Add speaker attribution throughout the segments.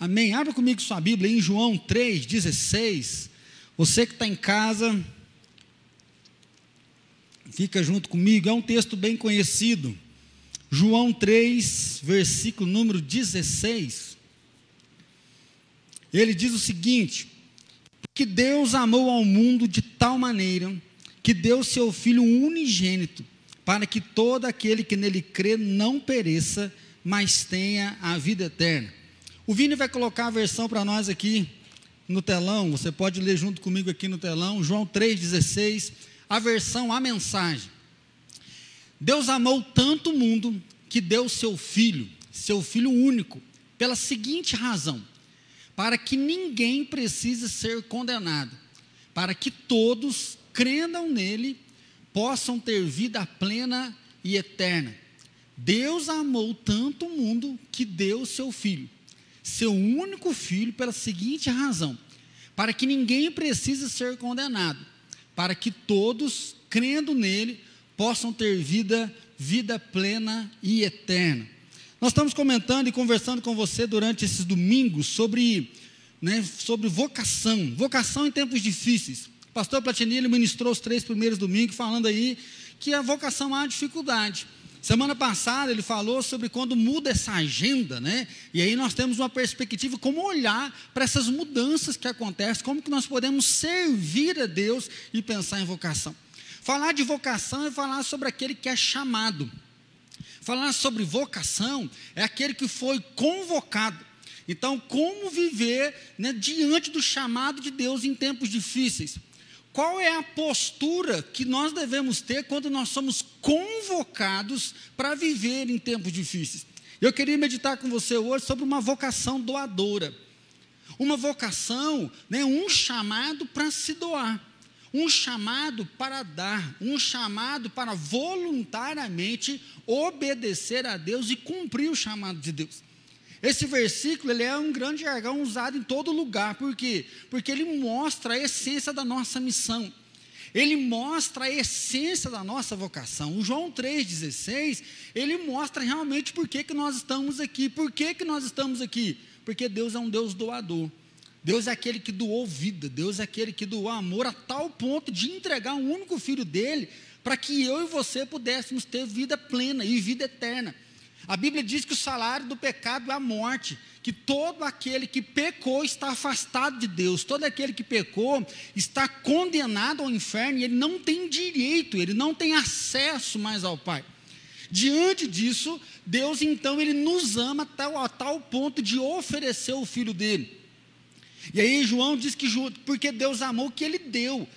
Speaker 1: Amém? Abra comigo sua Bíblia em João 3,16. Você que está em casa, fica junto comigo. É um texto bem conhecido. João 3, versículo número 16. Ele diz o seguinte: Que Deus amou ao mundo de tal maneira que deu seu Filho unigênito, para que todo aquele que nele crê não pereça, mas tenha a vida eterna. O Vini vai colocar a versão para nós aqui no telão, você pode ler junto comigo aqui no telão, João 3,16, a versão, a mensagem. Deus amou tanto o mundo que deu seu filho, seu filho único, pela seguinte razão: para que ninguém precise ser condenado, para que todos crendam nele, possam ter vida plena e eterna. Deus amou tanto o mundo que deu seu filho seu único filho pela seguinte razão: para que ninguém precise ser condenado, para que todos, crendo nele, possam ter vida, vida plena e eterna. Nós estamos comentando e conversando com você durante esses domingos sobre, né, sobre vocação, vocação em tempos difíceis. O pastor Platini ministrou os três primeiros domingos falando aí que a vocação há dificuldade. Semana passada ele falou sobre quando muda essa agenda, né? E aí nós temos uma perspectiva como olhar para essas mudanças que acontecem, como que nós podemos servir a Deus e pensar em vocação. Falar de vocação é falar sobre aquele que é chamado. Falar sobre vocação é aquele que foi convocado. Então, como viver né, diante do chamado de Deus em tempos difíceis? Qual é a postura que nós devemos ter quando nós somos convocados para viver em tempos difíceis? Eu queria meditar com você hoje sobre uma vocação doadora. Uma vocação, né, um chamado para se doar, um chamado para dar, um chamado para voluntariamente obedecer a Deus e cumprir o chamado de Deus. Esse versículo ele é um grande jargão usado em todo lugar. Por quê? Porque ele mostra a essência da nossa missão. Ele mostra a essência da nossa vocação. O João 3,16, ele mostra realmente por que, que nós estamos aqui. Por que, que nós estamos aqui? Porque Deus é um Deus doador. Deus é aquele que doou vida, Deus é aquele que doou amor a tal ponto de entregar um único filho dele para que eu e você pudéssemos ter vida plena e vida eterna. A Bíblia diz que o salário do pecado é a morte, que todo aquele que pecou está afastado de Deus, todo aquele que pecou está condenado ao inferno e ele não tem direito, ele não tem acesso mais ao Pai. Diante disso, Deus então ele nos ama tal, a tal ponto de oferecer o filho dele. E aí João diz que porque Deus amou que ele deu.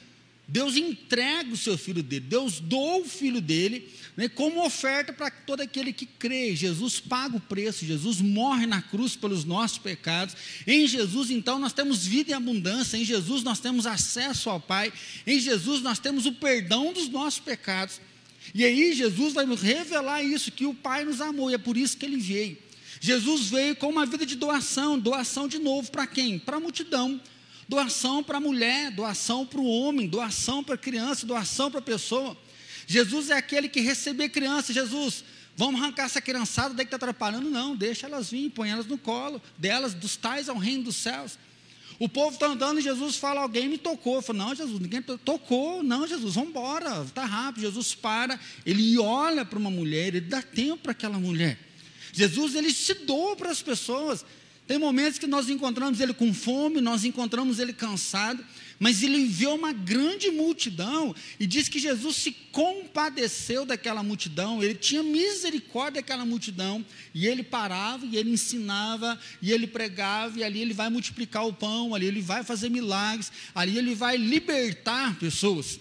Speaker 1: Deus entrega o seu filho dele, Deus doa o filho dele né, como oferta para todo aquele que crê. Jesus paga o preço, Jesus morre na cruz pelos nossos pecados. Em Jesus, então, nós temos vida em abundância, em Jesus nós temos acesso ao Pai, em Jesus nós temos o perdão dos nossos pecados. E aí Jesus vai revelar isso, que o Pai nos amou, e é por isso que ele veio. Jesus veio com uma vida de doação, doação de novo para quem? Para a multidão doação para a mulher, doação para o homem, doação para a criança, doação para a pessoa. Jesus é aquele que receber criança, Jesus, vamos arrancar essa criançada daí que está atrapalhando, não, deixa elas vir, põe elas no colo delas, dos tais ao reino dos céus. O povo está andando e Jesus fala, alguém me tocou. Eu falo, não, Jesus, ninguém tocou, não, Jesus, vamos embora, está rápido. Jesus para, ele olha para uma mulher, ele dá tempo para aquela mulher. Jesus, ele se doa para as pessoas. Tem momentos que nós encontramos ele com fome, nós encontramos ele cansado, mas ele vê uma grande multidão e diz que Jesus se compadeceu daquela multidão, ele tinha misericórdia daquela multidão, e ele parava, e ele ensinava, e ele pregava, e ali ele vai multiplicar o pão, ali ele vai fazer milagres, ali ele vai libertar pessoas.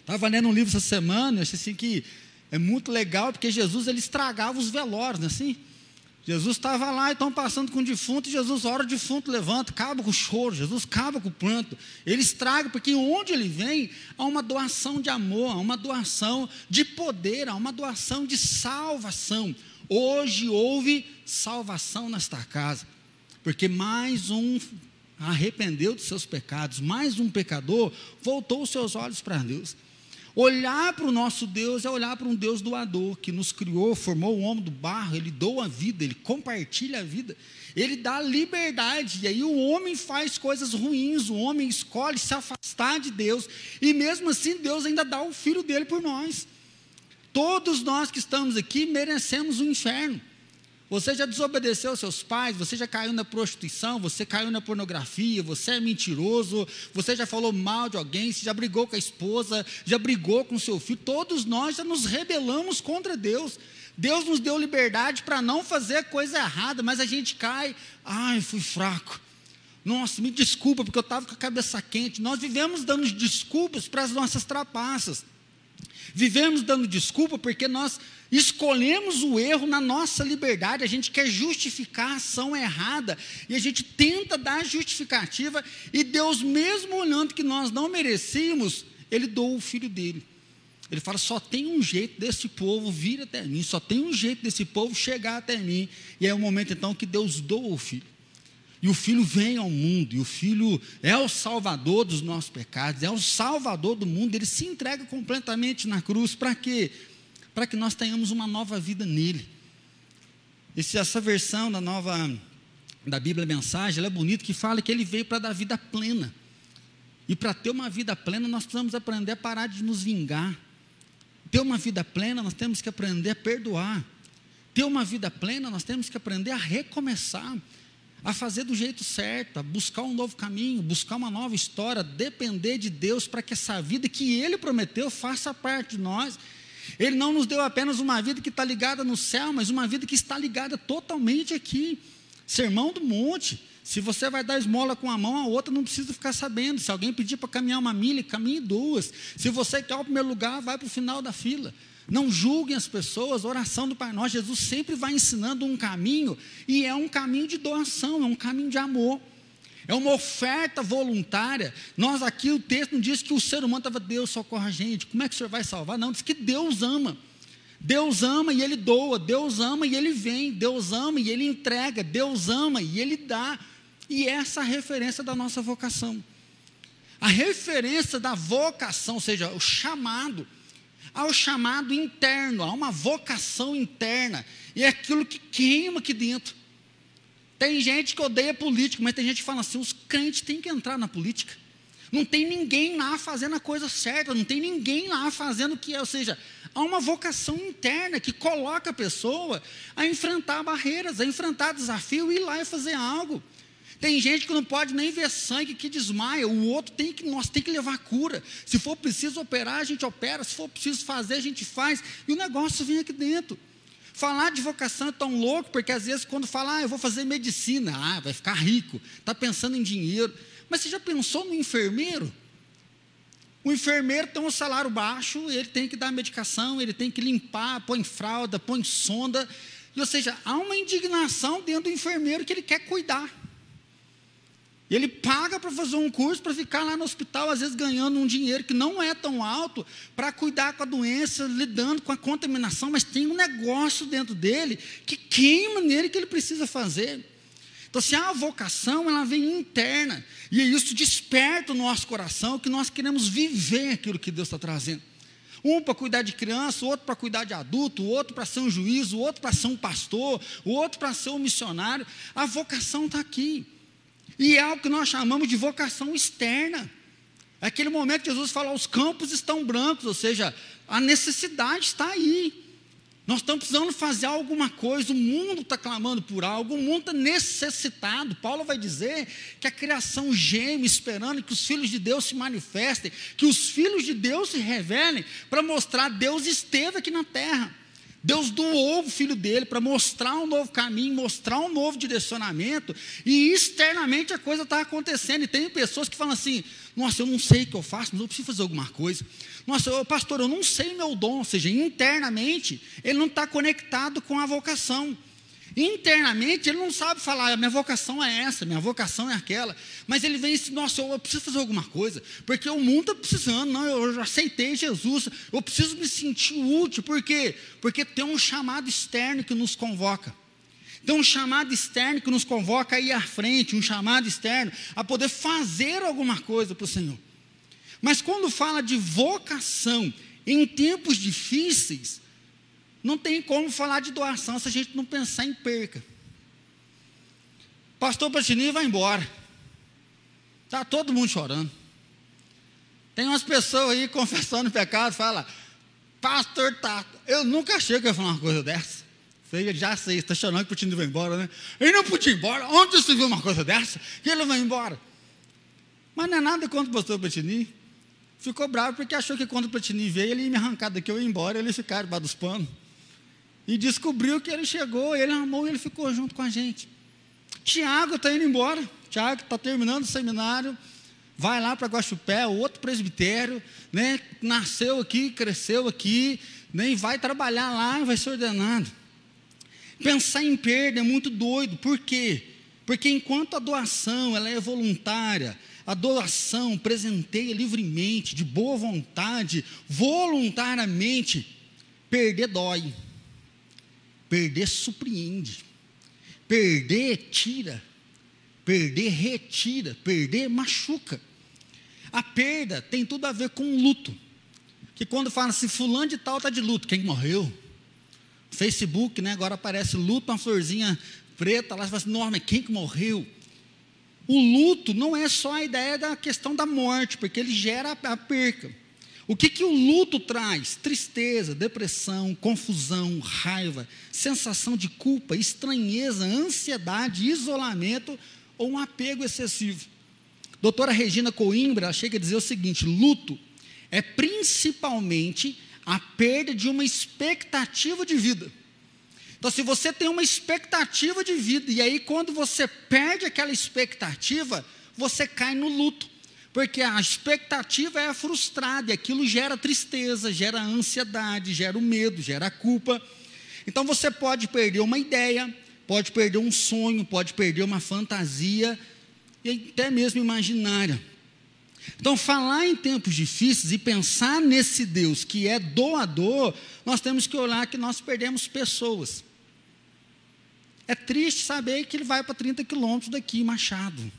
Speaker 1: Estava lendo um livro essa semana, eu achei assim que é muito legal, porque Jesus ele estragava os velórios, não é assim? Jesus estava lá e estão passando com o defunto, e Jesus ora o defunto, levanta, acaba com o choro, Jesus acaba com o planto. Ele estraga, porque onde ele vem, há uma doação de amor, há uma doação de poder, há uma doação de salvação. Hoje houve salvação nesta casa, porque mais um arrependeu dos seus pecados, mais um pecador voltou os seus olhos para Deus. Olhar para o nosso Deus é olhar para um Deus doador, que nos criou, formou o homem do barro, ele doa a vida, ele compartilha a vida, ele dá liberdade, e aí o homem faz coisas ruins, o homem escolhe se afastar de Deus, e mesmo assim Deus ainda dá o filho dele por nós. Todos nós que estamos aqui merecemos o um inferno. Você já desobedeceu seus pais, você já caiu na prostituição, você caiu na pornografia, você é mentiroso, você já falou mal de alguém, você já brigou com a esposa, já brigou com seu filho. Todos nós já nos rebelamos contra Deus. Deus nos deu liberdade para não fazer coisa errada, mas a gente cai. Ai, fui fraco. Nossa, me desculpa porque eu estava com a cabeça quente. Nós vivemos dando desculpas para as nossas trapaças. Vivemos dando desculpa porque nós escolhemos o erro na nossa liberdade, a gente quer justificar a ação errada e a gente tenta dar justificativa e Deus, mesmo olhando que nós não merecíamos, Ele doou o filho dele. Ele fala: só tem um jeito desse povo vir até mim, só tem um jeito desse povo chegar até mim. E é o momento então que Deus doa o filho. E o filho vem ao mundo, e o filho é o salvador dos nossos pecados, é o salvador do mundo, ele se entrega completamente na cruz. Para quê? Para que nós tenhamos uma nova vida nele. Essa versão da nova da Bíblia Mensagem, é bonita que fala que ele veio para dar vida plena. E para ter uma vida plena, nós precisamos aprender a parar de nos vingar. Ter uma vida plena, nós temos que aprender a perdoar. Ter uma vida plena, nós temos que aprender a recomeçar a fazer do jeito certo, a buscar um novo caminho, buscar uma nova história, depender de Deus para que essa vida que Ele prometeu faça parte de nós. Ele não nos deu apenas uma vida que está ligada no céu, mas uma vida que está ligada totalmente aqui. Sermão do monte. Se você vai dar esmola com a mão, a outra não precisa ficar sabendo. Se alguém pedir para caminhar uma milha, caminhe duas. Se você quer o primeiro lugar, vai para o final da fila. Não julguem as pessoas, oração do Pai Nosso. Jesus sempre vai ensinando um caminho, e é um caminho de doação, é um caminho de amor. É uma oferta voluntária. Nós aqui, o texto não diz que o ser humano estava, Deus socorra a gente. Como é que o senhor vai salvar? Não, diz que Deus ama. Deus ama e Ele doa. Deus ama e Ele vem. Deus ama e Ele entrega. Deus ama e Ele dá. E essa é a referência da nossa vocação. A referência da vocação, ou seja, o chamado Há o chamado interno, há uma vocação interna, e é aquilo que queima aqui dentro. Tem gente que odeia política, mas tem gente que fala assim: os crentes têm que entrar na política. Não tem ninguém lá fazendo a coisa certa, não tem ninguém lá fazendo o que é. Ou seja, há uma vocação interna que coloca a pessoa a enfrentar barreiras, a enfrentar desafio e ir lá e fazer algo. Tem gente que não pode nem ver sangue que desmaia, o outro tem que, nós tem que levar cura. Se for preciso operar, a gente opera, se for preciso fazer, a gente faz, e o negócio vem aqui dentro. Falar de vocação é tão louco, porque às vezes quando fala, ah, eu vou fazer medicina, ah, vai ficar rico, está pensando em dinheiro. Mas você já pensou no enfermeiro? O enfermeiro tem um salário baixo, ele tem que dar medicação, ele tem que limpar, põe fralda, põe sonda. ou seja, há uma indignação dentro do enfermeiro que ele quer cuidar. E ele paga para fazer um curso para ficar lá no hospital, às vezes ganhando um dinheiro que não é tão alto, para cuidar com a doença, lidando com a contaminação, mas tem um negócio dentro dele que queima nele que ele precisa fazer. Então, se a vocação, ela vem interna, e isso desperta o nosso coração, que nós queremos viver aquilo que Deus está trazendo. Um para cuidar de criança, outro para cuidar de adulto, outro para ser um juiz, outro para ser um pastor, outro para ser um missionário. A vocação está aqui. E é algo que nós chamamos de vocação externa. É aquele momento que Jesus fala: os campos estão brancos, ou seja, a necessidade está aí. Nós estamos precisando fazer alguma coisa, o mundo está clamando por algo, o mundo está necessitado. Paulo vai dizer que a criação geme, esperando que os filhos de Deus se manifestem, que os filhos de Deus se revelem, para mostrar Deus esteve aqui na terra. Deus doou o filho dele para mostrar um novo caminho, mostrar um novo direcionamento, e externamente a coisa está acontecendo. E tem pessoas que falam assim: Nossa, eu não sei o que eu faço, mas eu preciso fazer alguma coisa. Nossa, pastor, eu não sei meu dom. Ou seja, internamente, ele não está conectado com a vocação. Internamente, ele não sabe falar, minha vocação é essa, minha vocação é aquela. Mas ele vem e diz, nossa, eu preciso fazer alguma coisa, porque o mundo está precisando, não, eu aceitei Jesus, eu preciso me sentir útil, por quê? Porque tem um chamado externo que nos convoca. Tem um chamado externo que nos convoca a ir à frente, um chamado externo a poder fazer alguma coisa para o Senhor. Mas quando fala de vocação em tempos difíceis, não tem como falar de doação se a gente não pensar em perca. Pastor Platini vai embora. Está todo mundo chorando. Tem umas pessoas aí confessando pecado, fala, pastor Tato, eu nunca achei que ia falar uma coisa dessa. Você já sei, está chorando que o Platini vai embora, né? Ele não podia ir embora. Onde você viu uma coisa dessa? Que ele vai embora. Mas não é nada contra o pastor Platini. Ficou bravo porque achou que quando o Platini veio, ele ia me arrancar daqui, eu ia embora, ele ia ficar debaixo dos panos. E descobriu que ele chegou, ele amou e ele ficou junto com a gente. Tiago está indo embora. Tiago está terminando o seminário, vai lá para Guaxupé, outro presbitério, né? nasceu aqui, cresceu aqui, nem né? vai trabalhar lá, vai ser ordenado. Pensar em perda é muito doido, por quê? Porque enquanto a doação ela é voluntária, a doação presenteia livremente, de boa vontade, voluntariamente, perder dói, perder surpreende, perder tira, Perder retira, perder machuca. A perda tem tudo a ver com luto. Que quando fala assim, fulano de tal está de luto, quem morreu? Facebook, né? Agora aparece luto, uma florzinha preta lá, você fala assim, não, mas quem que morreu? O luto não é só a ideia da questão da morte, porque ele gera a perca. O que, que o luto traz? Tristeza, depressão, confusão, raiva, sensação de culpa, estranheza, ansiedade, isolamento, ou um apego excessivo. Doutora Regina Coimbra chega a dizer o seguinte: luto é principalmente a perda de uma expectativa de vida. Então, se você tem uma expectativa de vida, e aí quando você perde aquela expectativa, você cai no luto. Porque a expectativa é frustrada, e aquilo gera tristeza, gera ansiedade, gera o medo, gera culpa. Então você pode perder uma ideia, pode perder um sonho, pode perder uma fantasia e até mesmo imaginária. Então, falar em tempos difíceis e pensar nesse Deus que é doador, nós temos que olhar que nós perdemos pessoas. É triste saber que ele vai para 30 quilômetros daqui, Machado.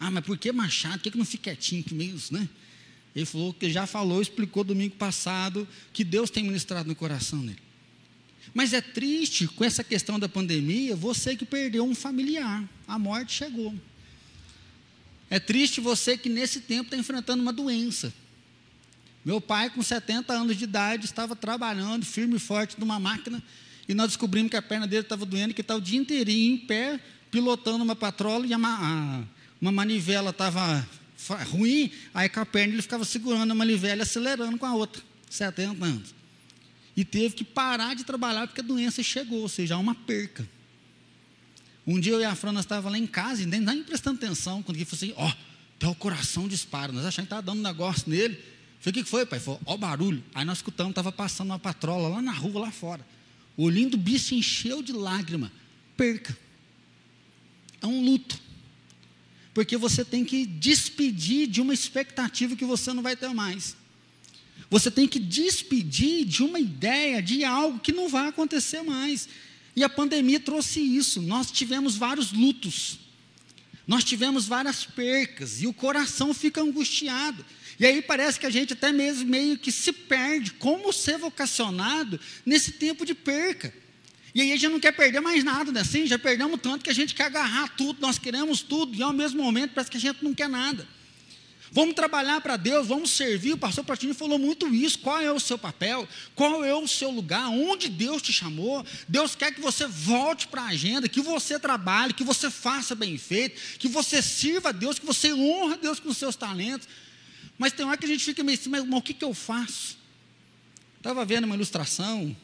Speaker 1: Ah, mas por que Machado? Por que, que não fica quietinho aqui mesmo, né? Ele falou que já falou, explicou domingo passado, que Deus tem ministrado no coração dele. Mas é triste com essa questão da pandemia, você que perdeu um familiar, a morte chegou. É triste você que nesse tempo está enfrentando uma doença. Meu pai, com 70 anos de idade, estava trabalhando firme e forte numa máquina e nós descobrimos que a perna dele estava doendo, que estava o dia inteirinho em pé, pilotando uma patrola e uma, uma manivela estava ruim, aí com a perna ele ficava segurando a manivela e acelerando com a outra, 70 anos e teve que parar de trabalhar porque a doença chegou, ou seja, há uma perca. Um dia eu e a Fran, estávamos lá em casa, e nem, nem prestando atenção, quando ele falou assim, ó, oh, até o coração dispara, nós achamos que estava dando um negócio nele. Eu falei, o que foi, pai? Ele falou, ó barulho. Aí nós escutamos, estava passando uma patrola lá na rua, lá fora. O olhinho do bicho encheu de lágrima. Perca. É um luto. Porque você tem que despedir de uma expectativa que você não vai ter mais. Você tem que despedir de uma ideia, de algo que não vai acontecer mais. E a pandemia trouxe isso. Nós tivemos vários lutos. Nós tivemos várias percas e o coração fica angustiado. E aí parece que a gente até mesmo meio que se perde como ser vocacionado nesse tempo de perca. E aí a gente não quer perder mais nada, né? Assim, já perdemos tanto que a gente quer agarrar tudo, nós queremos tudo, e ao mesmo momento parece que a gente não quer nada. Vamos trabalhar para Deus, vamos servir. O pastor Platini falou muito isso. Qual é o seu papel? Qual é o seu lugar? Onde Deus te chamou? Deus quer que você volte para a agenda, que você trabalhe, que você faça bem feito, que você sirva a Deus, que você honra a Deus com os seus talentos. Mas tem hora que a gente fica meio assim, mas, mas o que, que eu faço? Estava vendo uma ilustração.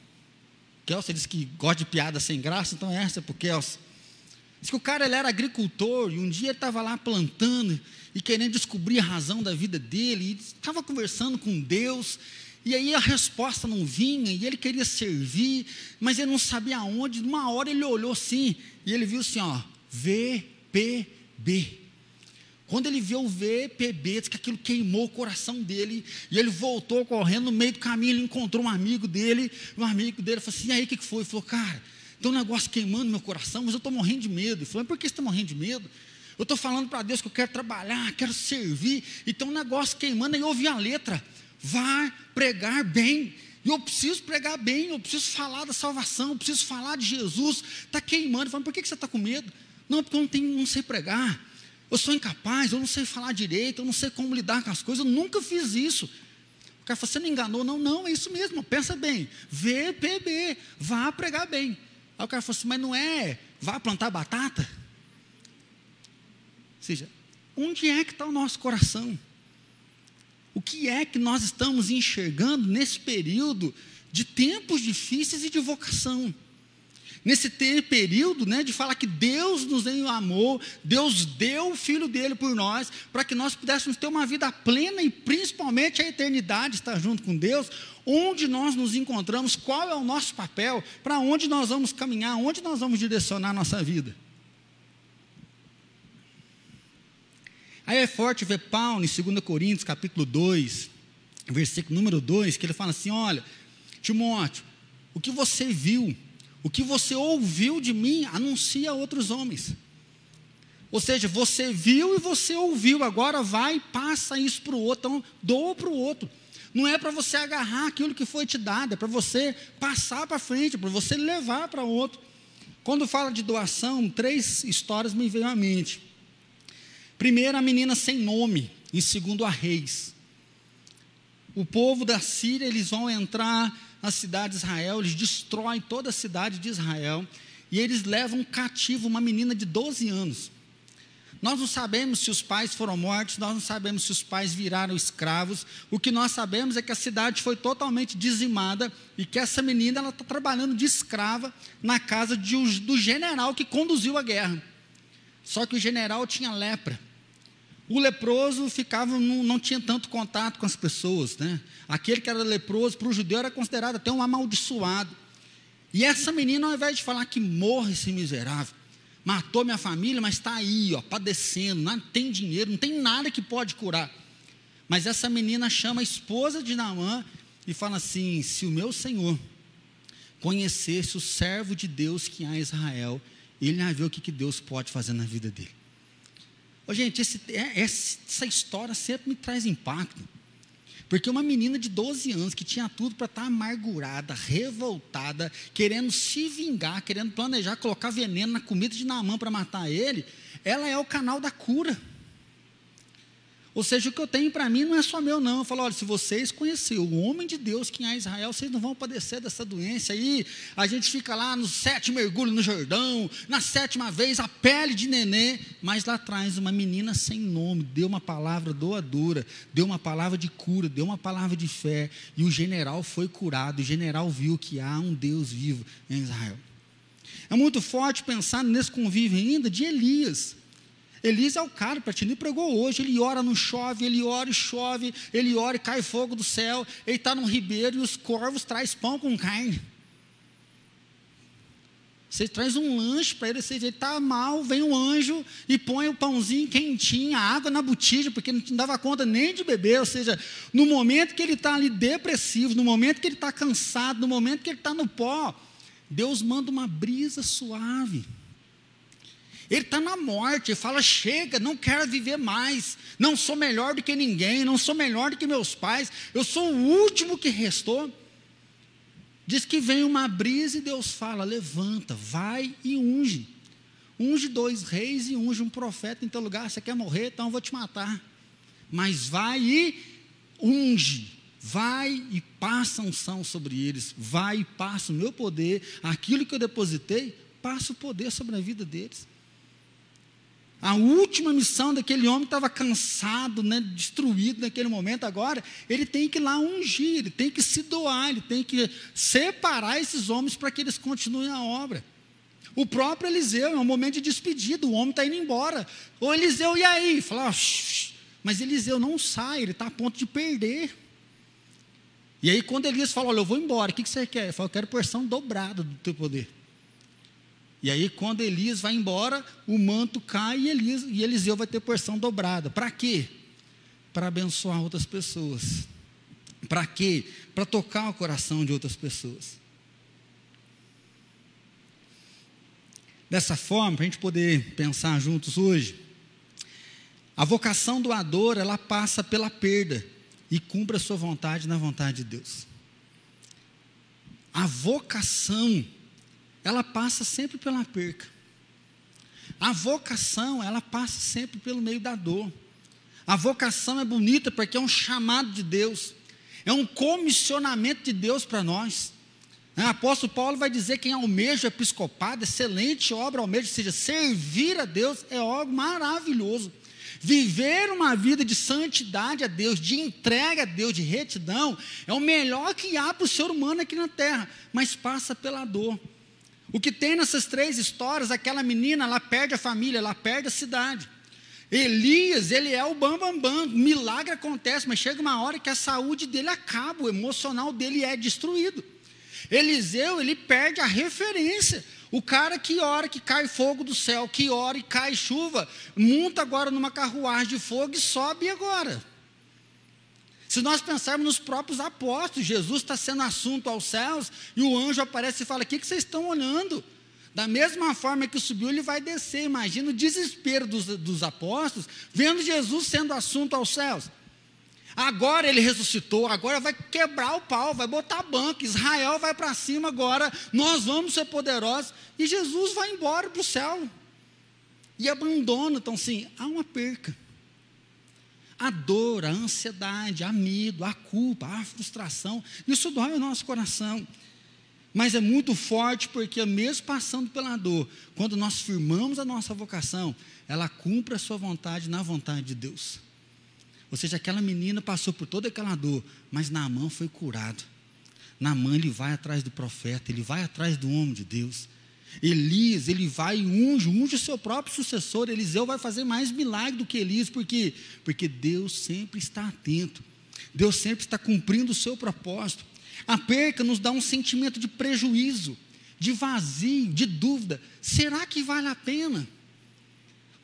Speaker 1: Kelsa disse que gosta de piada sem graça, então essa é para o Kelsa. Diz que o cara ele era agricultor e um dia ele estava lá plantando e querendo descobrir a razão da vida dele, estava conversando com Deus, e aí a resposta não vinha, e ele queria servir, mas ele não sabia aonde. Uma hora ele olhou assim, e ele viu assim, ó, VPB. Quando ele viu o VPB, disse que aquilo queimou o coração dele, e ele voltou correndo no meio do caminho, ele encontrou um amigo dele, um amigo dele falou assim, e aí o que foi? Ele falou, cara, tem um negócio queimando meu coração, mas eu estou morrendo de medo. Ele falou, por que você está morrendo de medo? Eu estou falando para Deus que eu quero trabalhar, quero servir. E tem um negócio queimando e ouvi a letra. Vai pregar bem. E eu preciso pregar bem, eu preciso falar da salvação, eu preciso falar de Jesus. Está queimando. Falando, por que, que você está com medo? Não, porque eu não, tenho, não sei pregar. Eu sou incapaz, eu não sei falar direito, eu não sei como lidar com as coisas, eu nunca fiz isso. O cara falou, você não enganou? Não, não, é isso mesmo, pensa bem. VPB, vá pregar bem. Aí o cara falou assim, mas não é, vá plantar batata? Ou seja, onde é que está o nosso coração? O que é que nós estamos enxergando nesse período de tempos difíceis e de vocação? Nesse período né, de falar que Deus nos amou, Deus deu o Filho dele por nós, para que nós pudéssemos ter uma vida plena e principalmente a eternidade estar junto com Deus, onde nós nos encontramos, qual é o nosso papel, para onde nós vamos caminhar, onde nós vamos direcionar a nossa vida. Aí é forte ver Paulo em 2 Coríntios, capítulo 2, versículo número 2, que ele fala assim: olha, Timóteo, o que você viu, o que você ouviu de mim, anuncia a outros homens. Ou seja, você viu e você ouviu, agora vai passa isso para o outro, então doa para o outro. Não é para você agarrar aquilo que foi te dado, é para você passar para frente, para você levar para outro. Quando fala de doação, três histórias me veio à mente. Primeiro, a menina sem nome, e segundo, a reis. O povo da Síria, eles vão entrar na cidade de Israel, eles destroem toda a cidade de Israel e eles levam cativo uma menina de 12 anos. Nós não sabemos se os pais foram mortos, nós não sabemos se os pais viraram escravos. O que nós sabemos é que a cidade foi totalmente dizimada e que essa menina ela está trabalhando de escrava na casa de, do general que conduziu a guerra. Só que o general tinha lepra. O leproso ficava, não, não, tinha tanto contato com as pessoas, né? Aquele que era leproso, para o judeu, era considerado até um amaldiçoado. E essa menina, ao invés de falar que morre esse miserável, matou minha família, mas está aí, ó, padecendo, não tem dinheiro, não tem nada que pode curar. Mas essa menina chama a esposa de Naamã e fala assim: se o meu senhor conhecesse o servo de Deus que há em Israel, ele ia ver o que, que Deus pode fazer na vida dele. Oh, gente, esse, é, essa história sempre me traz impacto. Porque uma menina de 12 anos que tinha tudo para estar tá amargurada, revoltada, querendo se vingar, querendo planejar colocar veneno na comida de Naamã para matar ele, ela é o canal da cura. Ou seja, o que eu tenho para mim não é só meu, não. Eu falo, olha, se vocês conhecerem o homem de Deus que é Israel, vocês não vão padecer dessa doença. Aí a gente fica lá no sétimo mergulho no Jordão, na sétima vez, a pele de nenê, mas lá atrás uma menina sem nome, deu uma palavra doadora, deu uma palavra de cura, deu uma palavra de fé, e o general foi curado, o general viu que há um Deus vivo em Israel. É muito forte pensar nesse convívio ainda de Elias. Elias é o cara, Platini pregou hoje. Ele ora, não chove, ele ora e chove, ele ora e cai fogo do céu. Ele está num ribeiro e os corvos traz pão com carne. Você traz um lanche para ele, ele está mal, vem um anjo e põe o pãozinho quentinho, a água na botija, porque não dava conta nem de beber. Ou seja, no momento que ele está ali depressivo, no momento que ele está cansado, no momento que ele está no pó, Deus manda uma brisa suave. Ele está na morte, fala: chega, não quero viver mais, não sou melhor do que ninguém, não sou melhor do que meus pais, eu sou o último que restou. Diz que vem uma brisa e Deus fala: levanta, vai e unge. Unge dois reis e unge um profeta em teu lugar. Você quer morrer? Então eu vou te matar. Mas vai e unge. Vai e passa unção sobre eles. Vai e passa o meu poder. Aquilo que eu depositei, passa o poder sobre a vida deles. A última missão daquele homem estava cansado, né, destruído naquele momento. Agora, ele tem que ir lá ungir, ele tem que se doar, ele tem que separar esses homens para que eles continuem a obra. O próprio Eliseu, é um momento de despedida, o homem está indo embora. O Eliseu, e aí? Fala, mas Eliseu não sai, ele está a ponto de perder. E aí, quando Elias fala, olha, eu vou embora, o que, que você quer? Ele fala, eu quero porção dobrada do teu poder. E aí, quando Elias vai embora, o manto cai e, Elias, e Eliseu vai ter porção dobrada. Para quê? Para abençoar outras pessoas. Para quê? Para tocar o coração de outras pessoas. Dessa forma, para a gente poder pensar juntos hoje, A vocação doadora, ela passa pela perda e cumpre a sua vontade na vontade de Deus. A vocação, ela passa sempre pela perca. A vocação, ela passa sempre pelo meio da dor. A vocação é bonita porque é um chamado de Deus, é um comissionamento de Deus para nós. O apóstolo Paulo vai dizer que quem almeja o episcopado, excelente obra almeja, ou seja, servir a Deus é algo maravilhoso. Viver uma vida de santidade a Deus, de entrega a Deus, de retidão, é o melhor que há para o ser humano aqui na terra, mas passa pela dor. O que tem nessas três histórias, aquela menina, ela perde a família, ela perde a cidade. Elias, ele é o bambambam, bam, bam. milagre acontece, mas chega uma hora que a saúde dele acaba, o emocional dele é destruído. Eliseu, ele perde a referência. O cara que ora que cai fogo do céu, que ora e cai chuva, monta agora numa carruagem de fogo e sobe agora. Se nós pensarmos nos próprios apóstolos, Jesus está sendo assunto aos céus e o anjo aparece e fala: O que, que vocês estão olhando? Da mesma forma que subiu, ele vai descer. Imagina o desespero dos, dos apóstolos vendo Jesus sendo assunto aos céus. Agora ele ressuscitou, agora vai quebrar o pau, vai botar banco. Israel vai para cima agora, nós vamos ser poderosos. E Jesus vai embora para o céu. E abandona. Então, sim, há uma perca. A dor, a ansiedade, a medo, a culpa, a frustração, isso dói o nosso coração. Mas é muito forte porque, mesmo passando pela dor, quando nós firmamos a nossa vocação, ela cumpre a sua vontade na vontade de Deus. Ou seja, aquela menina passou por toda aquela dor, mas Naamã foi curado. Naamã, ele vai atrás do profeta, ele vai atrás do homem de Deus. Elias, ele vai e unge, unge o seu próprio sucessor. Eliseu vai fazer mais milagre do que Elias, por quê? Porque Deus sempre está atento. Deus sempre está cumprindo o seu propósito. A perca nos dá um sentimento de prejuízo, de vazio, de dúvida. Será que vale a pena?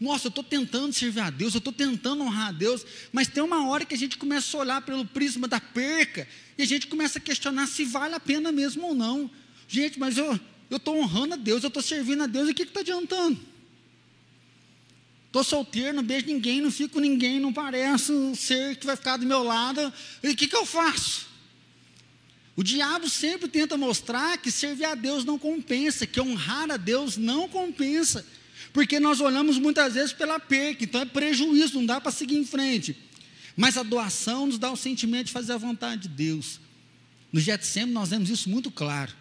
Speaker 1: Nossa, eu estou tentando servir a Deus, eu estou tentando honrar a Deus, mas tem uma hora que a gente começa a olhar pelo prisma da perca e a gente começa a questionar se vale a pena mesmo ou não. Gente, mas eu estou honrando a Deus, eu estou servindo a Deus, e o que está adiantando? Estou solteiro, não beijo ninguém, não fico com ninguém, não parece um ser que vai ficar do meu lado, e o que, que eu faço? O diabo sempre tenta mostrar que servir a Deus não compensa, que honrar a Deus não compensa. Porque nós olhamos muitas vezes pela perca, então é prejuízo, não dá para seguir em frente. Mas a doação nos dá o sentimento de fazer a vontade de Deus. No Getsemane nós vemos isso muito claro.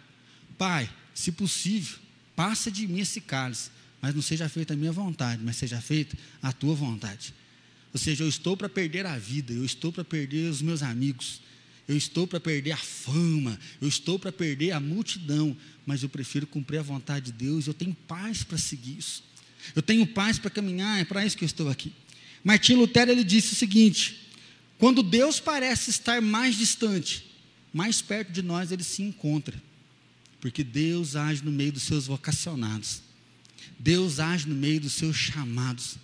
Speaker 1: Pai, se possível, passa de mim esse cálice, mas não seja feita a minha vontade, mas seja feita a tua vontade. Ou seja, eu estou para perder a vida, eu estou para perder os meus amigos, eu estou para perder a fama, eu estou para perder a multidão, mas eu prefiro cumprir a vontade de Deus, eu tenho paz para seguir isso. Eu tenho paz para caminhar, é para isso que eu estou aqui. Martim Lutero ele disse o seguinte: quando Deus parece estar mais distante, mais perto de nós ele se encontra, porque Deus age no meio dos seus vocacionados, Deus age no meio dos seus chamados,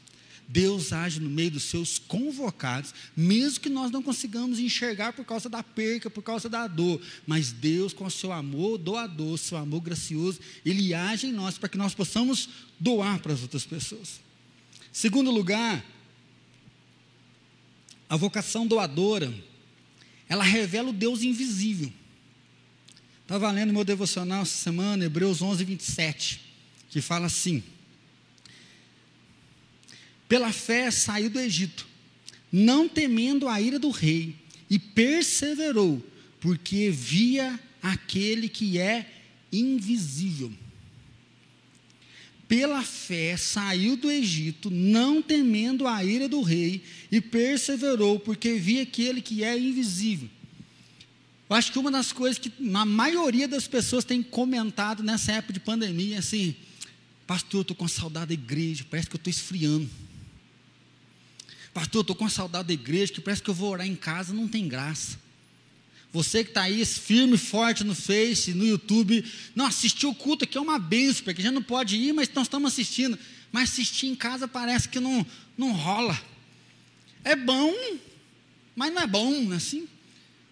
Speaker 1: Deus age no meio dos seus convocados, mesmo que nós não consigamos enxergar por causa da perca, por causa da dor, mas Deus, com o seu amor doador, seu amor gracioso, Ele age em nós para que nós possamos doar para as outras pessoas. Segundo lugar, a vocação doadora, ela revela o Deus invisível. Estava lendo meu devocional essa semana, Hebreus 11, 27, que fala assim pela fé saiu do Egito, não temendo a ira do rei, e perseverou, porque via aquele que é invisível. Pela fé saiu do Egito, não temendo a ira do rei, e perseverou, porque via aquele que é invisível. Eu acho que uma das coisas que a maioria das pessoas tem comentado nessa época de pandemia é assim: Pastor, eu estou com saudade da igreja, parece que eu estou esfriando. Pastor, estou com saudade da igreja, que parece que eu vou orar em casa, não tem graça. Você que está aí firme e forte no Face, no YouTube, não assistiu o culto aqui é uma benção, porque já não pode ir, mas nós estamos assistindo. Mas assistir em casa parece que não, não rola. É bom, mas não é bom assim.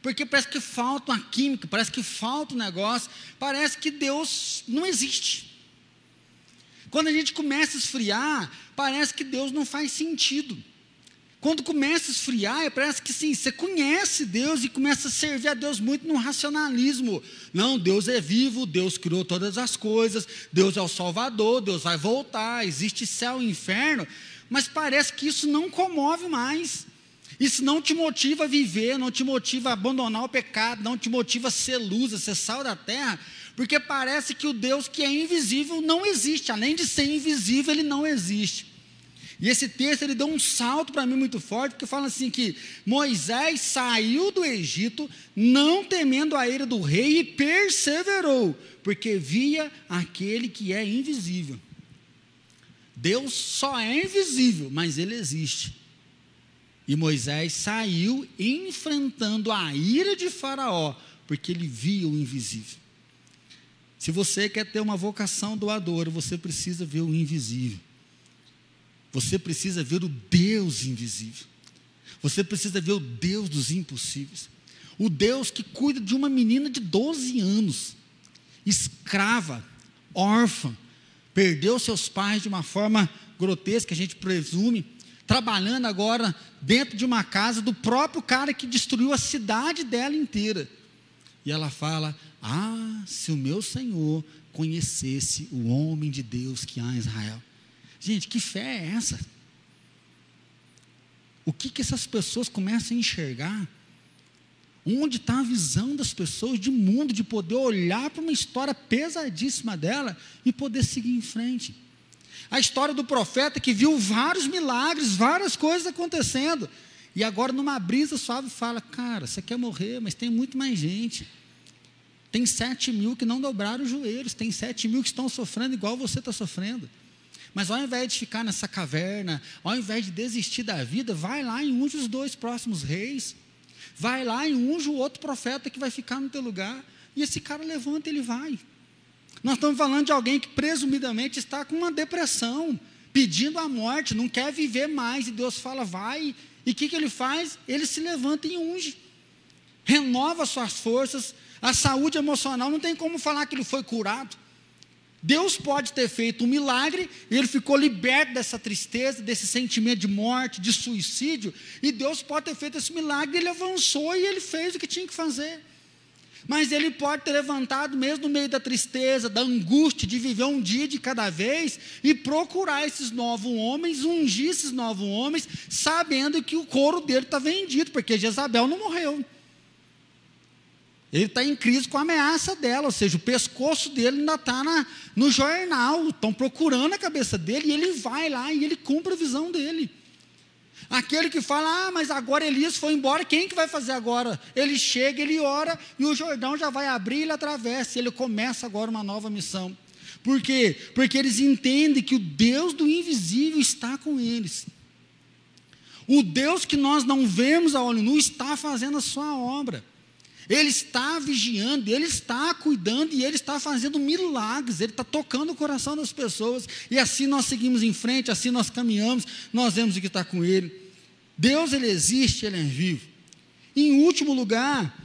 Speaker 1: Porque parece que falta uma química, parece que falta um negócio, parece que Deus não existe. Quando a gente começa a esfriar, parece que Deus não faz sentido. Quando começa a esfriar, parece que sim, você conhece Deus e começa a servir a Deus muito no racionalismo. Não, Deus é vivo, Deus criou todas as coisas, Deus é o Salvador, Deus vai voltar, existe céu e inferno, mas parece que isso não comove mais. Isso não te motiva a viver, não te motiva a abandonar o pecado, não te motiva a ser luz, a ser sal da terra, porque parece que o Deus que é invisível não existe, além de ser invisível, ele não existe. E esse texto ele deu um salto para mim muito forte, porque fala assim que Moisés saiu do Egito, não temendo a ira do rei, e perseverou, porque via aquele que é invisível. Deus só é invisível, mas ele existe. E Moisés saiu enfrentando a ira de Faraó, porque ele via o invisível. Se você quer ter uma vocação doadora, você precisa ver o invisível. Você precisa ver o Deus invisível. Você precisa ver o Deus dos impossíveis. O Deus que cuida de uma menina de 12 anos, escrava, órfã, perdeu seus pais de uma forma grotesca, a gente presume, trabalhando agora dentro de uma casa do próprio cara que destruiu a cidade dela inteira. E ela fala: Ah, se o meu Senhor conhecesse o homem de Deus que há em Israel. Gente, que fé é essa? O que, que essas pessoas começam a enxergar? Onde está a visão das pessoas de mundo, de poder olhar para uma história pesadíssima dela e poder seguir em frente? A história do profeta que viu vários milagres, várias coisas acontecendo, e agora numa brisa suave fala: Cara, você quer morrer, mas tem muito mais gente. Tem sete mil que não dobraram os joelhos, tem sete mil que estão sofrendo igual você está sofrendo. Mas ao invés de ficar nessa caverna, ao invés de desistir da vida, vai lá e unge os dois próximos reis. Vai lá e unge o outro profeta que vai ficar no teu lugar. E esse cara levanta ele vai. Nós estamos falando de alguém que presumidamente está com uma depressão, pedindo a morte, não quer viver mais. E Deus fala, vai. E o que, que ele faz? Ele se levanta e unge. Renova suas forças. A saúde emocional, não tem como falar que ele foi curado. Deus pode ter feito um milagre, e ele ficou liberto dessa tristeza, desse sentimento de morte, de suicídio, e Deus pode ter feito esse milagre, ele avançou e ele fez o que tinha que fazer. Mas ele pode ter levantado mesmo no meio da tristeza, da angústia de viver um dia de cada vez e procurar esses novos homens, ungir esses novos homens, sabendo que o couro dele está vendido, porque Jezabel não morreu. Ele está em crise com a ameaça dela, ou seja, o pescoço dele ainda está no jornal, estão procurando a cabeça dele, e ele vai lá e ele cumpre a visão dele. Aquele que fala, ah, mas agora Elias foi embora, quem que vai fazer agora? Ele chega, ele ora, e o Jordão já vai abrir, ele atravessa, ele começa agora uma nova missão. Por quê? Porque eles entendem que o Deus do invisível está com eles. O Deus que nós não vemos a olho nu está fazendo a sua obra. Ele está vigiando, Ele está cuidando e Ele está fazendo milagres, Ele está tocando o coração das pessoas, e assim nós seguimos em frente, assim nós caminhamos, nós vemos o que está com Ele. Deus, Ele existe, Ele é vivo. Em último lugar,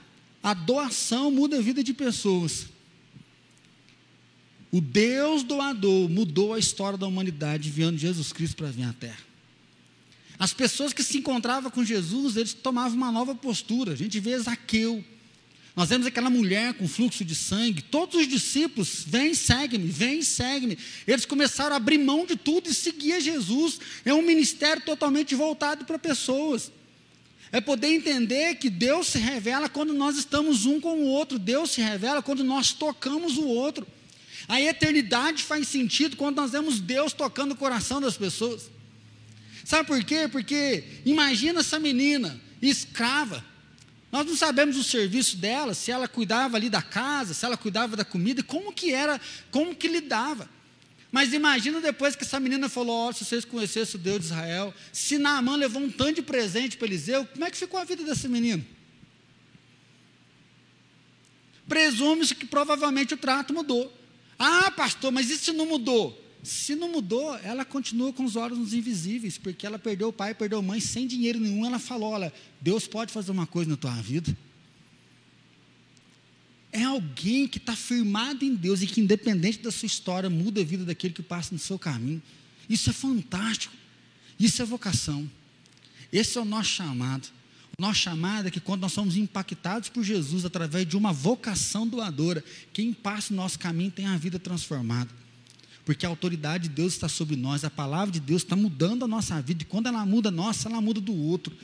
Speaker 1: a doação muda a vida de pessoas. O Deus doador mudou a história da humanidade, enviando Jesus Cristo para vir à Terra. As pessoas que se encontravam com Jesus, eles tomavam uma nova postura. A gente vê Zaqueu, nós vemos aquela mulher com fluxo de sangue, todos os discípulos, vem, segue-me, vem, segue-me. Eles começaram a abrir mão de tudo e seguir Jesus. É um ministério totalmente voltado para pessoas. É poder entender que Deus se revela quando nós estamos um com o outro, Deus se revela quando nós tocamos o outro. A eternidade faz sentido quando nós vemos Deus tocando o coração das pessoas. Sabe por quê? Porque imagina essa menina escrava, nós não sabemos o serviço dela, se ela cuidava ali da casa, se ela cuidava da comida, como que era, como que lidava. Mas imagina depois que essa menina falou: oh, se vocês conhecessem o Deus de Israel, se Naamã levou um tanto de presente para Eliseu, como é que ficou a vida dessa menina? Presume-se que provavelmente o trato mudou. Ah, pastor, mas isso não mudou? Se não mudou, ela continua com os olhos invisíveis, porque ela perdeu o pai, perdeu a mãe, sem dinheiro nenhum. Ela falou: Olha, Deus pode fazer uma coisa na tua vida. É alguém que está firmado em Deus e que, independente da sua história, muda a vida daquele que passa no seu caminho. Isso é fantástico. Isso é vocação. Esse é o nosso chamado. O nosso chamado é que quando nós somos impactados por Jesus através de uma vocação doadora, quem passa o nosso caminho tem a vida transformada. Porque a autoridade de Deus está sobre nós, a palavra de Deus está mudando a nossa vida, e quando ela muda a nossa, ela muda do outro.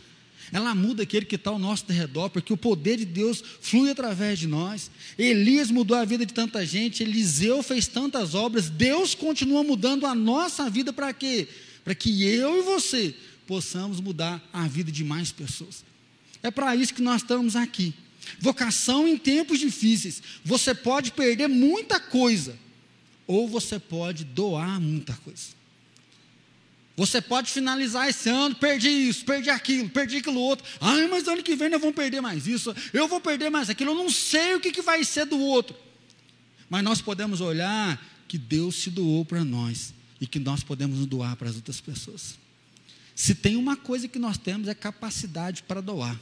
Speaker 1: Ela muda aquele que está ao nosso redor, porque o poder de Deus flui através de nós. Elias mudou a vida de tanta gente, Eliseu fez tantas obras, Deus continua mudando a nossa vida para quê? Para que eu e você possamos mudar a vida de mais pessoas. É para isso que nós estamos aqui. Vocação em tempos difíceis. Você pode perder muita coisa, ou você pode doar muita coisa. Você pode finalizar esse ano, perdi isso, perdi aquilo, perdi aquilo outro. Ai, mas ano que vem nós vamos perder mais isso, eu vou perder mais aquilo, eu não sei o que, que vai ser do outro. Mas nós podemos olhar que Deus se doou para nós e que nós podemos doar para as outras pessoas. Se tem uma coisa que nós temos é capacidade para doar.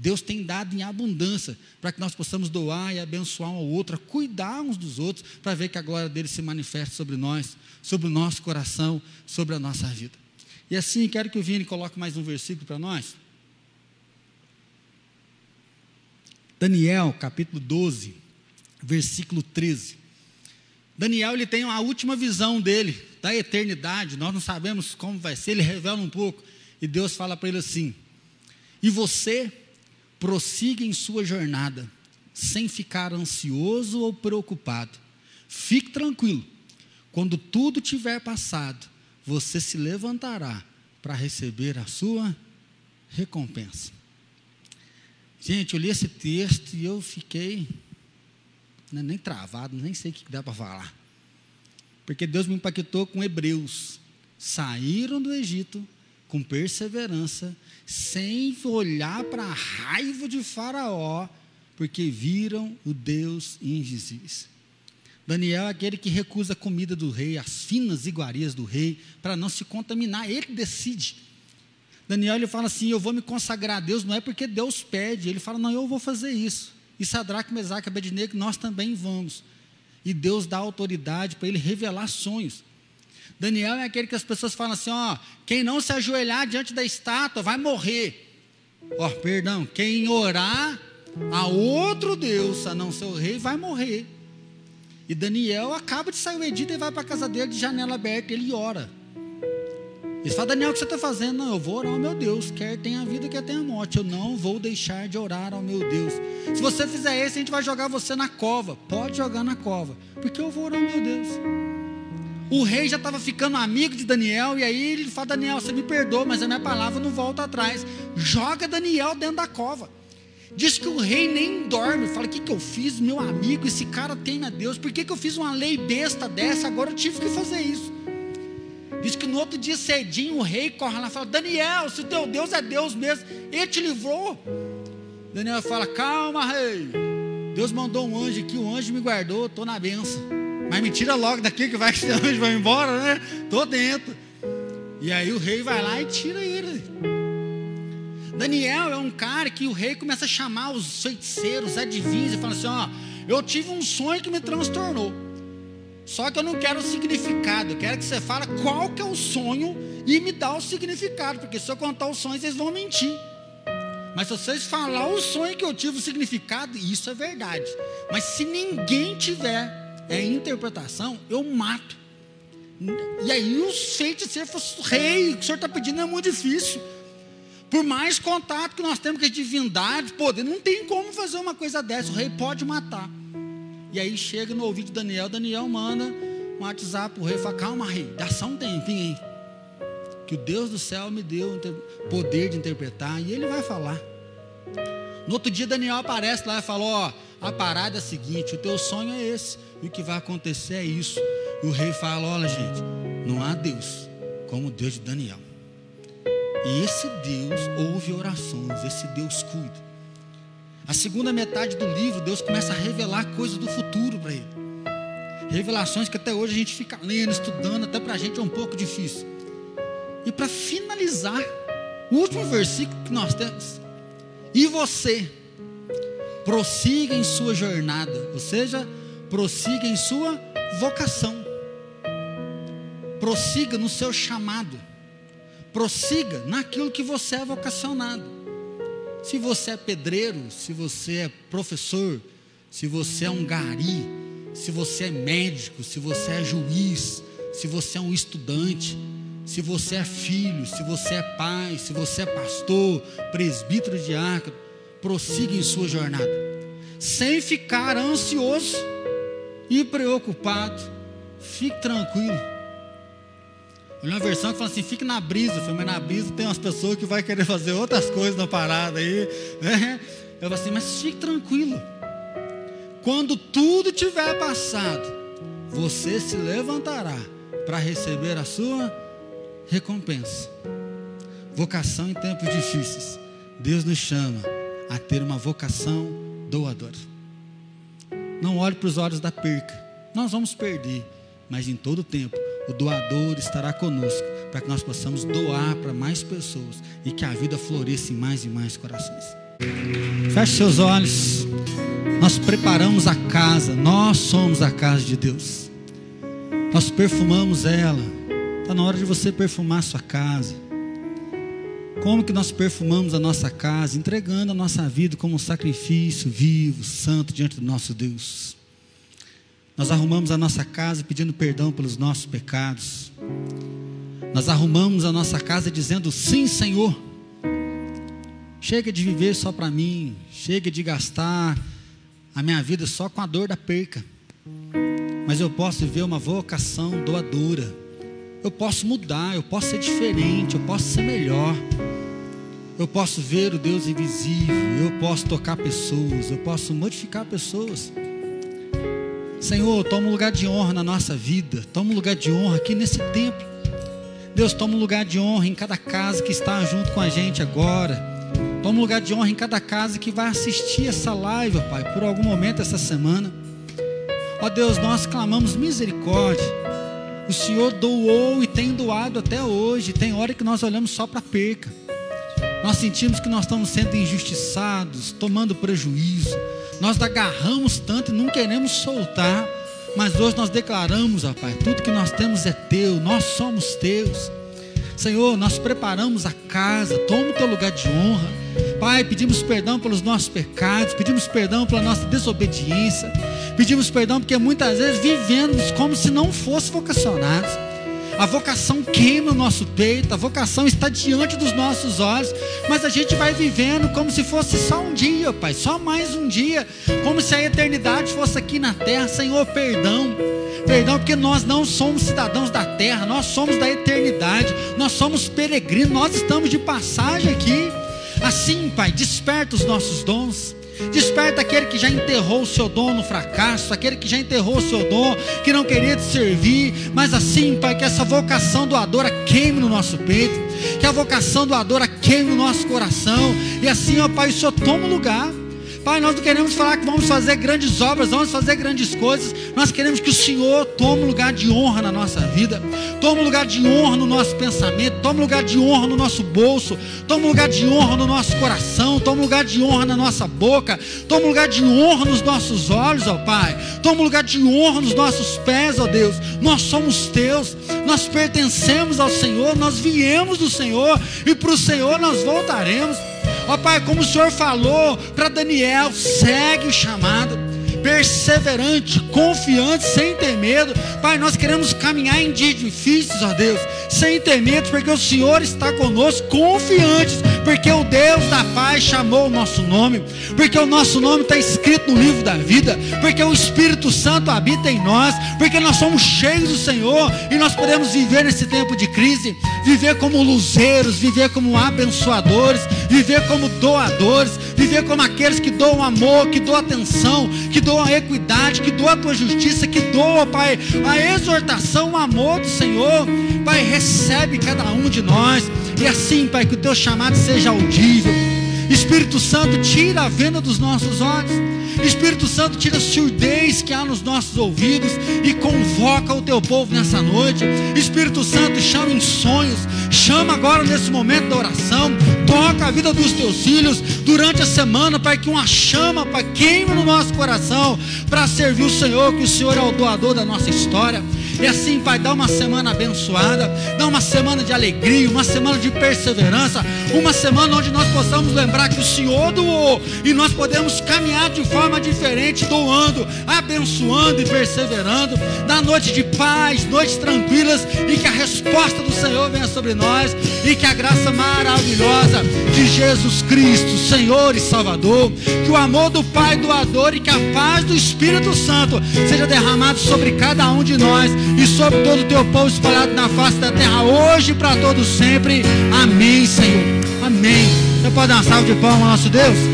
Speaker 1: Deus tem dado em abundância para que nós possamos doar e abençoar um ao outro, cuidar uns dos outros, para ver que a glória dele se manifeste sobre nós, sobre o nosso coração, sobre a nossa vida. E assim, quero que o Vini coloque mais um versículo para nós. Daniel, capítulo 12, versículo 13. Daniel ele tem a última visão dele da eternidade. Nós não sabemos como vai ser, ele revela um pouco. E Deus fala para ele assim: "E você prossiga em sua jornada, sem ficar ansioso ou preocupado. Fique tranquilo, quando tudo tiver passado, você se levantará para receber a sua recompensa. Gente, eu li esse texto e eu fiquei né, nem travado, nem sei o que dá para falar. Porque Deus me impactou com Hebreus. Saíram do Egito com perseverança, sem olhar para a raiva de Faraó, porque viram o Deus invisível. Daniel é aquele que recusa a comida do rei, as finas iguarias do rei, para não se contaminar, ele decide. Daniel ele fala assim: Eu vou me consagrar a Deus, não é porque Deus pede, ele fala: Não, eu vou fazer isso. E Sadraque, Mesaque Abednego, nós também vamos. E Deus dá autoridade para ele revelar sonhos. Daniel é aquele que as pessoas falam assim: ó, quem não se ajoelhar diante da estátua vai morrer. Ó, perdão, quem orar a outro Deus, a não ser o rei, vai morrer. E Daniel acaba de sair o Edito e vai para a casa dele de janela aberta, ele ora. Ele fala, Daniel, o que você está fazendo? Não, eu vou orar ao meu Deus, quer tenha vida, quer tenha morte. Eu não vou deixar de orar ao meu Deus. Se você fizer isso, a gente vai jogar você na cova. Pode jogar na cova, porque eu vou orar ao meu Deus. O rei já estava ficando amigo de Daniel, e aí ele fala: Daniel, você me perdoa, mas a minha palavra não volta atrás. Joga Daniel dentro da cova. Diz que o rei nem dorme. Fala: O que, que eu fiz, meu amigo? Esse cara teme a Deus. Por que, que eu fiz uma lei besta dessa? Agora eu tive que fazer isso. Diz que no outro dia cedinho o rei corre lá e fala: Daniel, se o teu Deus é Deus mesmo, ele te livrou. Daniel fala: Calma, rei. Deus mandou um anjo aqui, o anjo me guardou, estou na benção. Mas me tira logo daqui que vai que anjo vai embora, né? Tô dentro. E aí o rei vai lá e tira ele. Daniel é um cara que o rei começa a chamar os feiticeiros, adivinhos, e fala assim: ó, eu tive um sonho que me transtornou. Só que eu não quero o significado, eu quero que você fale qual que é o sonho e me dá o significado, porque se eu contar o sonho, vocês vão mentir. Mas se vocês falar o sonho que eu tive, o significado, isso é verdade. Mas se ninguém tiver é interpretação, eu mato. E aí o feiticeiro falou, rei, o que o senhor está pedindo é muito difícil. Por mais contato que nós temos com a divindade, poder, não tem como fazer uma coisa dessa. O rei pode matar. E aí chega no ouvido de Daniel, Daniel manda um WhatsApp para o rei fala: Calma, rei, dá só um tempinho aí. Que o Deus do céu me deu poder de interpretar. E ele vai falar. No outro dia, Daniel aparece lá e falou: Ó, a parada é a seguinte: o teu sonho é esse e o que vai acontecer é isso. E o rei fala: olha, gente, não há Deus como o Deus de Daniel. E esse Deus ouve orações, esse Deus cuida. A segunda metade do livro, Deus começa a revelar coisas do futuro para ele. Revelações que até hoje a gente fica lendo, estudando, até para a gente é um pouco difícil. E para finalizar, o último versículo que nós temos. E você, prossiga em sua jornada, ou seja, prossiga em sua vocação, prossiga no seu chamado, prossiga naquilo que você é vocacionado. Se você é pedreiro, se você é professor, se você é um gari, se você é médico, se você é juiz, se você é um estudante, se você é filho, se você é pai, se você é pastor, presbítero, diácono, prossiga em sua jornada, sem ficar ansioso e preocupado. Fique tranquilo. Olha uma versão que fala assim: fique na brisa, mas na brisa tem umas pessoas que vai querer fazer outras coisas na parada aí, né? Eu falo assim, mas fique tranquilo. Quando tudo tiver passado, você se levantará para receber a sua recompensa. Vocação em tempos difíceis. Deus nos chama a ter uma vocação doadora. Não olhe para os olhos da perca. Nós vamos perder, mas em todo tempo o doador estará conosco para que nós possamos doar para mais pessoas e que a vida floresça em mais e mais corações. Feche seus olhos. Nós preparamos a casa, nós somos a casa de Deus. Nós perfumamos ela. Está na hora de você perfumar a sua casa. Como que nós perfumamos a nossa casa? Entregando a nossa vida como um sacrifício vivo, santo diante do nosso Deus. Nós arrumamos a nossa casa pedindo perdão pelos nossos pecados. Nós arrumamos a nossa casa dizendo: Sim, Senhor. Chega de viver só para mim. Chega de gastar a minha vida só com a dor da perca. Mas eu posso viver uma vocação doadora. Eu posso mudar, eu posso ser diferente, eu posso ser melhor. Eu posso ver o Deus invisível, eu posso tocar pessoas, eu posso modificar pessoas. Senhor, toma um lugar de honra na nossa vida, toma um lugar de honra aqui nesse templo. Deus, toma um lugar de honra em cada casa que está junto com a gente agora. Toma um lugar de honra em cada casa que vai assistir essa live, Pai, por algum momento essa semana. Ó Deus, nós clamamos misericórdia. O Senhor doou e tem doado até hoje. Tem hora que nós olhamos só para a perca. Nós sentimos que nós estamos sendo injustiçados, tomando prejuízo nós agarramos tanto e não queremos soltar. Mas hoje nós declaramos, Pai, tudo que nós temos é teu, nós somos teus. Senhor, nós preparamos a casa, toma o teu lugar de honra. Pai, pedimos perdão pelos nossos pecados, pedimos perdão pela nossa desobediência, pedimos perdão porque muitas vezes vivemos como se não fosse vocacionados. A vocação queima o nosso peito, a vocação está diante dos nossos olhos, mas a gente vai vivendo como se fosse só um dia, Pai, só mais um dia, como se a eternidade fosse aqui na terra. Senhor, perdão. Perdão, porque nós não somos cidadãos da terra, nós somos da eternidade, nós somos peregrinos, nós estamos de passagem aqui. Assim, Pai, desperta os nossos dons. Desperta aquele que já enterrou o seu dom no fracasso, aquele que já enterrou o seu dom, que não queria te servir, mas assim, Pai, que essa vocação doadora queime no nosso peito, que a vocação doadora queime no nosso coração, e assim, ó Pai, o Senhor toma o lugar. Pai, nós não queremos falar que vamos fazer grandes obras, vamos fazer grandes coisas. Nós queremos que o Senhor tome lugar de honra na nossa vida, tome lugar de honra no nosso pensamento, tome lugar de honra no nosso bolso, tome lugar de honra no nosso coração, tome lugar de honra na nossa boca, tome lugar de honra nos nossos olhos, ó Pai, tome lugar de honra nos nossos pés, ó Deus. Nós somos teus, nós pertencemos ao Senhor, nós viemos do Senhor e para o Senhor nós voltaremos. Ó Pai, como o Senhor falou para Daniel, segue o chamado, perseverante, confiante, sem ter medo. Pai, nós queremos caminhar em dias difíceis, ó Deus, sem ter medo, porque o Senhor está conosco, confiantes, porque o Deus da paz chamou o nosso nome, porque o nosso nome está escrito no livro da vida, porque o Espírito Santo habita em nós, porque nós somos cheios do Senhor e nós podemos viver nesse tempo de crise, viver como luzeiros, viver como abençoadores, viver como doadores, viver como aqueles que doam amor, que doam atenção, que doam equidade, que doam a tua justiça, que doam, Pai, a exortação, o amor do Senhor. Pai, recebe cada um de nós. E assim, Pai, que o teu chamado seja audível. Espírito Santo, tira a venda dos nossos olhos. Espírito Santo, tira a surdez que há nos nossos ouvidos e convoca o teu povo nessa noite. Espírito Santo, chama em sonhos, chama agora nesse momento da oração, toca a vida dos teus filhos durante a semana, Pai, que uma chama, Pai, queima no nosso coração para servir o Senhor, que o Senhor é o doador da nossa história. E assim, Pai, dá uma semana abençoada, dá uma semana de alegria, uma semana de perseverança, uma semana onde nós possamos lembrar que o Senhor doou e nós podemos caminhar de forma diferente, doando, abençoando e perseverando. Da noite de paz, noites tranquilas e que a resposta do Senhor venha sobre nós e que a graça maravilhosa de Jesus Cristo, Senhor e Salvador, que o amor do Pai doador e que a paz do Espírito Santo seja derramado sobre cada um de nós e sobre todo o teu povo espalhado na face da terra hoje e para todos sempre. Amém, Senhor. Amém. Você pode dar uma salva de palmas ao nosso Deus?